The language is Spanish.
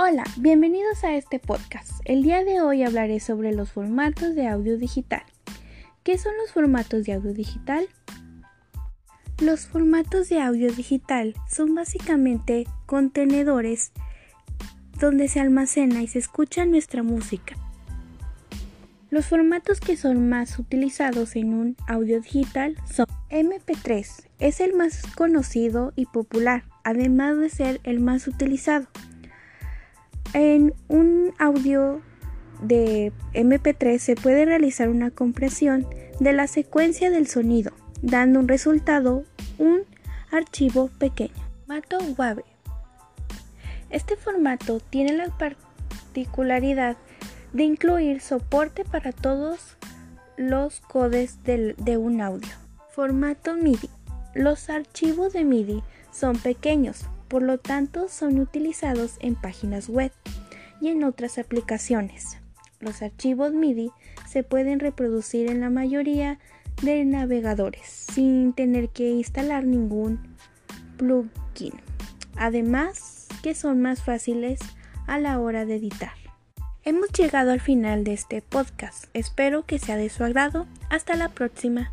Hola, bienvenidos a este podcast. El día de hoy hablaré sobre los formatos de audio digital. ¿Qué son los formatos de audio digital? Los formatos de audio digital son básicamente contenedores donde se almacena y se escucha nuestra música. Los formatos que son más utilizados en un audio digital son MP3, es el más conocido y popular, además de ser el más utilizado. En un audio de MP3 se puede realizar una compresión de la secuencia del sonido, dando un resultado, un archivo pequeño. Formato WAV. Este formato tiene la particularidad de incluir soporte para todos los codes de un audio. Formato MIDI. Los archivos de MIDI son pequeños, por lo tanto son utilizados en páginas web y en otras aplicaciones. Los archivos MIDI se pueden reproducir en la mayoría de navegadores sin tener que instalar ningún plugin. Además que son más fáciles a la hora de editar. Hemos llegado al final de este podcast. Espero que sea de su agrado. Hasta la próxima.